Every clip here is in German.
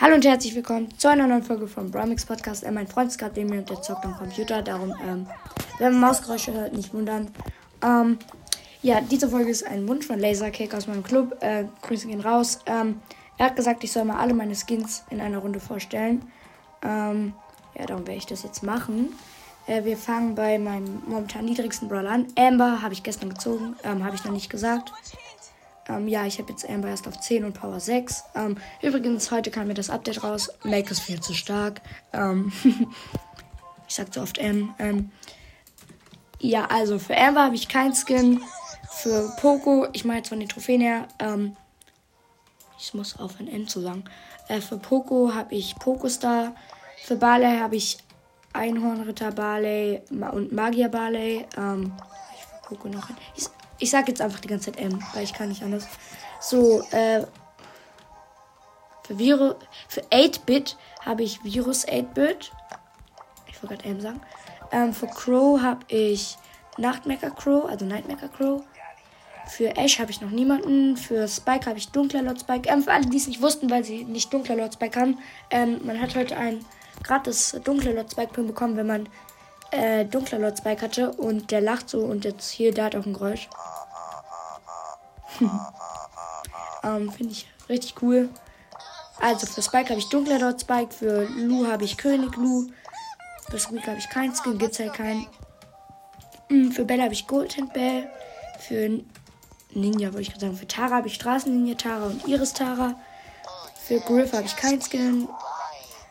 Hallo und herzlich willkommen zu einer neuen Folge vom Bramix Podcast. Äh, mein Freund ist gerade neben mir und der zockt am Computer. Darum, ähm, wenn man Mausgeräusche hört, nicht wundern. Ähm, ja, diese Folge ist ein Wunsch von Lasercake aus meinem Club. Äh, Grüße gehen raus. Ähm, er hat gesagt, ich soll mal alle meine Skins in einer Runde vorstellen. Ähm, ja, darum werde ich das jetzt machen. Äh, wir fangen bei meinem momentan niedrigsten Brawler an. Amber habe ich gestern gezogen, ähm, habe ich noch nicht gesagt. Ähm, ja, ich habe jetzt Amber erst auf 10 und Power 6. Ähm, übrigens, heute kam mir das Update raus. Make ist viel zu stark. Ähm, ich sag zu oft M. Ähm, ja, also für Amber habe ich kein Skin. Für Poco, ich mache jetzt von den Trophäen her. Ähm, ich muss aufhören, M zu sagen. Äh, für Poco habe ich Pokostar. Für Barley habe ich Einhornritter Barley und Magier Barley. Ähm, ich für Poco noch. Ich, ich sag jetzt einfach die ganze Zeit M, weil ich kann nicht anders. So, äh. Für Virus. Für 8-Bit habe ich Virus 8-Bit. Ich wollte gerade M sagen. Ähm, für Crow habe ich Nachtmecker Crow, also Nightmaker Crow. Für Ash habe ich noch niemanden. Für Spike habe ich Dunkler Lord Spike. Ähm, für alle, die es nicht wussten, weil sie nicht Dunkler Lord Spike haben. Ähm, man hat heute ein gratis Dunkler Lord Spike Pin bekommen, wenn man äh, Dunkler Lord Spike hatte. Und der lacht so und jetzt hier, der hat auch ein Geräusch. ähm, Finde ich richtig cool. Also für Spike habe ich dunkler Dot Spike, für Lu habe ich König Lu, für Squeak habe ich keinen Skin, gibt's halt keinen. Mm, für Bell habe ich Golden Bell, für Ninja wollte ich gerade sagen, für Tara habe ich Straßenninja Tara und Iris Tara. Für Griff habe ich keinen Skin.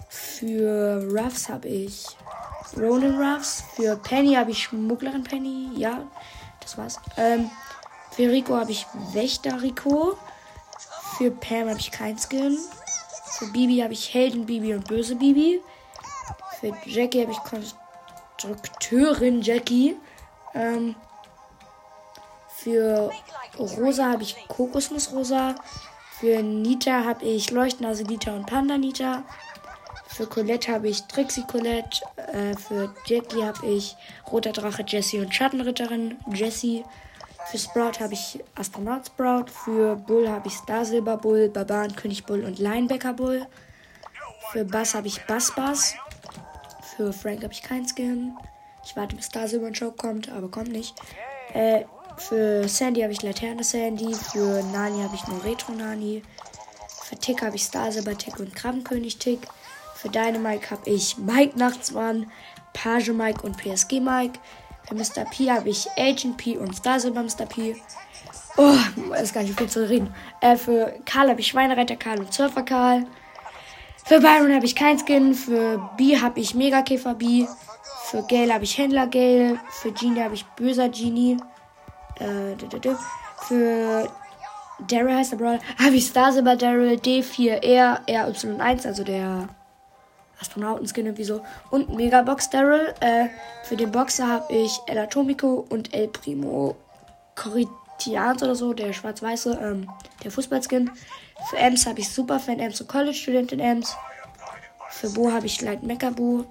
Für Ruffs habe ich Ronin Ruffs. Für Penny habe ich Schmugglerin Penny. Ja, das war's. Ähm, für Rico habe ich Wächter Rico. Für Pam habe ich kein Skin. Für Bibi habe ich Helden Bibi und Böse Bibi. Für Jackie habe ich Konstrukteurin Jackie. Ähm, für Rosa habe ich Kokosnuss Rosa. Für Nita habe ich Leuchtnase Nita und Panda Nita. Für Colette habe ich Trixie Colette. Äh, für Jackie habe ich Roter Drache Jessie und Schattenritterin Jessie. Für Sprout habe ich Astronaut Sprout. Für Bull habe ich Star Silber Bull, Barbaren König Bull und Linebacker Bull. Für Bass habe ich Bass Bass. Für Frank habe ich keinen Skin. Ich warte, bis Star Silber Show kommt, aber kommt nicht. Äh, für Sandy habe ich Laterne Sandy. Für Nani habe ich nur Retro Nani. Für Tick habe ich Star Silber Tick und Krabbenkönig Tick. Für Dynamike habe ich Mike Nachtsmann, Page Mike und PSG Mike. Für Mr. P habe ich Agent P und Star Silver Mr. P. Oh, ist gar nicht viel zu reden. Äh, für Karl habe ich Schweinereiter Karl und Surfer Karl. Für Byron habe ich kein Skin. Für B habe ich Megakäfer B. Für Gale habe ich Händler Gale. Für Genie habe ich böser Genie. Äh, für Daryl heißt der Brawl. Habe ich Star Silver Daryl D4R RY1, also der Astronautenskin irgendwie so. Und Megabox Daryl. Äh, für den Boxer habe ich El Atomico und El Primo Coritians oder so, der schwarz-weiße, ähm, der Fußballskin. Für Ems habe ich Superfan Ems und College Studentin Ems. Für Bo habe ich Light Mecha Bo.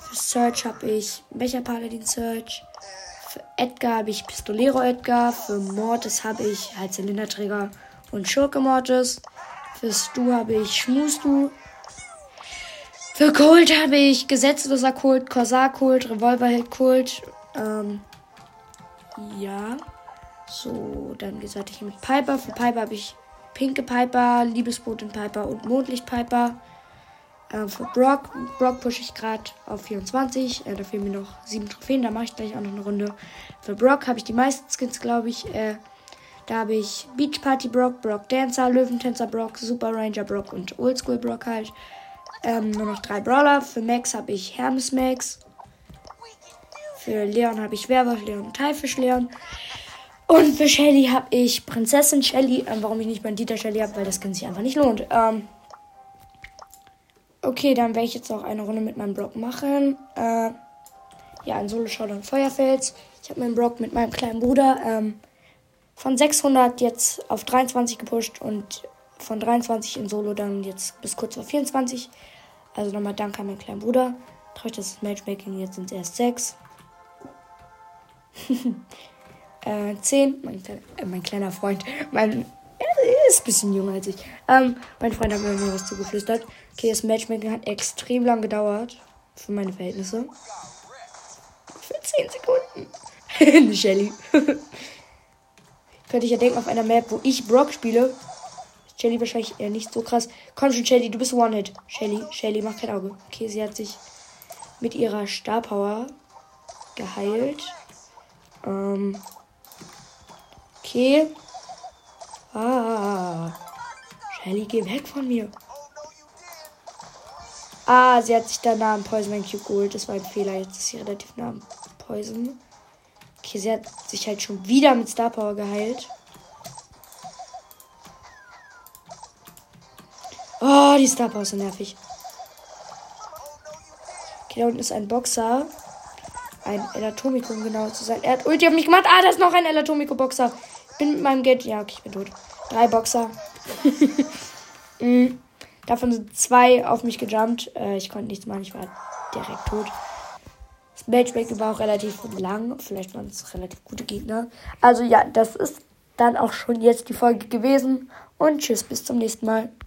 Für Search habe ich Mecha Paladin Search. Für Edgar habe ich Pistolero Edgar. Für Mortis habe ich halt Zylinderträger und Schurke Mortis. Für Stu habe ich Schmustu. Für Colt habe ich gesetzloser Kult, Korsar Kult, Revolverheld Kult. Ähm, ja. So, dann geht's weiter mit Piper. Für Piper habe ich Pinke Piper, Liebesbotin Piper und Mondlicht Piper. Ähm, für Brock. Brock pushe ich gerade auf 24. Äh, da fehlen mir noch 7 Trophäen. Da mache ich gleich auch noch eine Runde. Für Brock habe ich die meisten Skins, glaube ich. Äh, da habe ich Beach Party Brock, Brock Dancer, Löwentänzer Brock, Super Ranger Brock und Oldschool Brock halt. Ähm, nur noch drei Brawler. Für Max habe ich Hermes Max. Für Leon habe ich Werwolf Leon und Teifisch Leon. Und für Shelly habe ich Prinzessin Shelly. Ähm, warum ich nicht Bandita Shelly habe, weil das Skin sich einfach nicht lohnt. Ähm, okay, dann werde ich jetzt noch eine Runde mit meinem Brock machen. Äh, ja, ein Solo-Showdown Feuerfels. Ich habe meinen Brock mit meinem kleinen Bruder ähm, von 600 jetzt auf 23 gepusht und von 23 in Solo dann jetzt bis kurz vor 24. Also nochmal Danke an meinen kleinen Bruder. Traurig, das Matchmaking, jetzt sind es erst 6. äh, 10, mein, äh, mein, kleiner Freund, mein, ist ein bisschen jünger als ich. Ähm, mein Freund hat mir was zugeflüstert. Okay, das Matchmaking hat extrem lang gedauert. Für meine Verhältnisse. Für 10 Sekunden. Shelly. Könnte ich ja denken, auf einer Map, wo ich Brock spiele. Shelly wahrscheinlich eher nicht so krass. Komm schon, Shelly, du bist One-Hit. Shelly, Shelly, mach kein Auge. Okay, sie hat sich mit ihrer Star Power geheilt. Ähm. Okay. Ah. Shelly, geh weg von mir. Ah, sie hat sich da nah am Poison Man Cube geholt. Das war ein Fehler. Jetzt ist sie relativ nah am Poison. Okay, sie hat sich halt schon wieder mit Star Power geheilt. Die Star Power ist so nervig. Okay, da unten ist ein Boxer. Ein Elatomico, um genau zu sein. Er hat Ulti auf mich gemacht. Ah, da ist noch ein Elatomico-Boxer. Ich bin mit meinem Geld. Ja, okay, ich bin tot. Drei Boxer. mm. Davon sind zwei auf mich gejumpt. Äh, ich konnte nichts machen. Ich war direkt tot. Das Matchmaking war auch relativ lang. Vielleicht waren es relativ gute Gegner. Also ja, das ist dann auch schon jetzt die Folge gewesen. Und tschüss, bis zum nächsten Mal.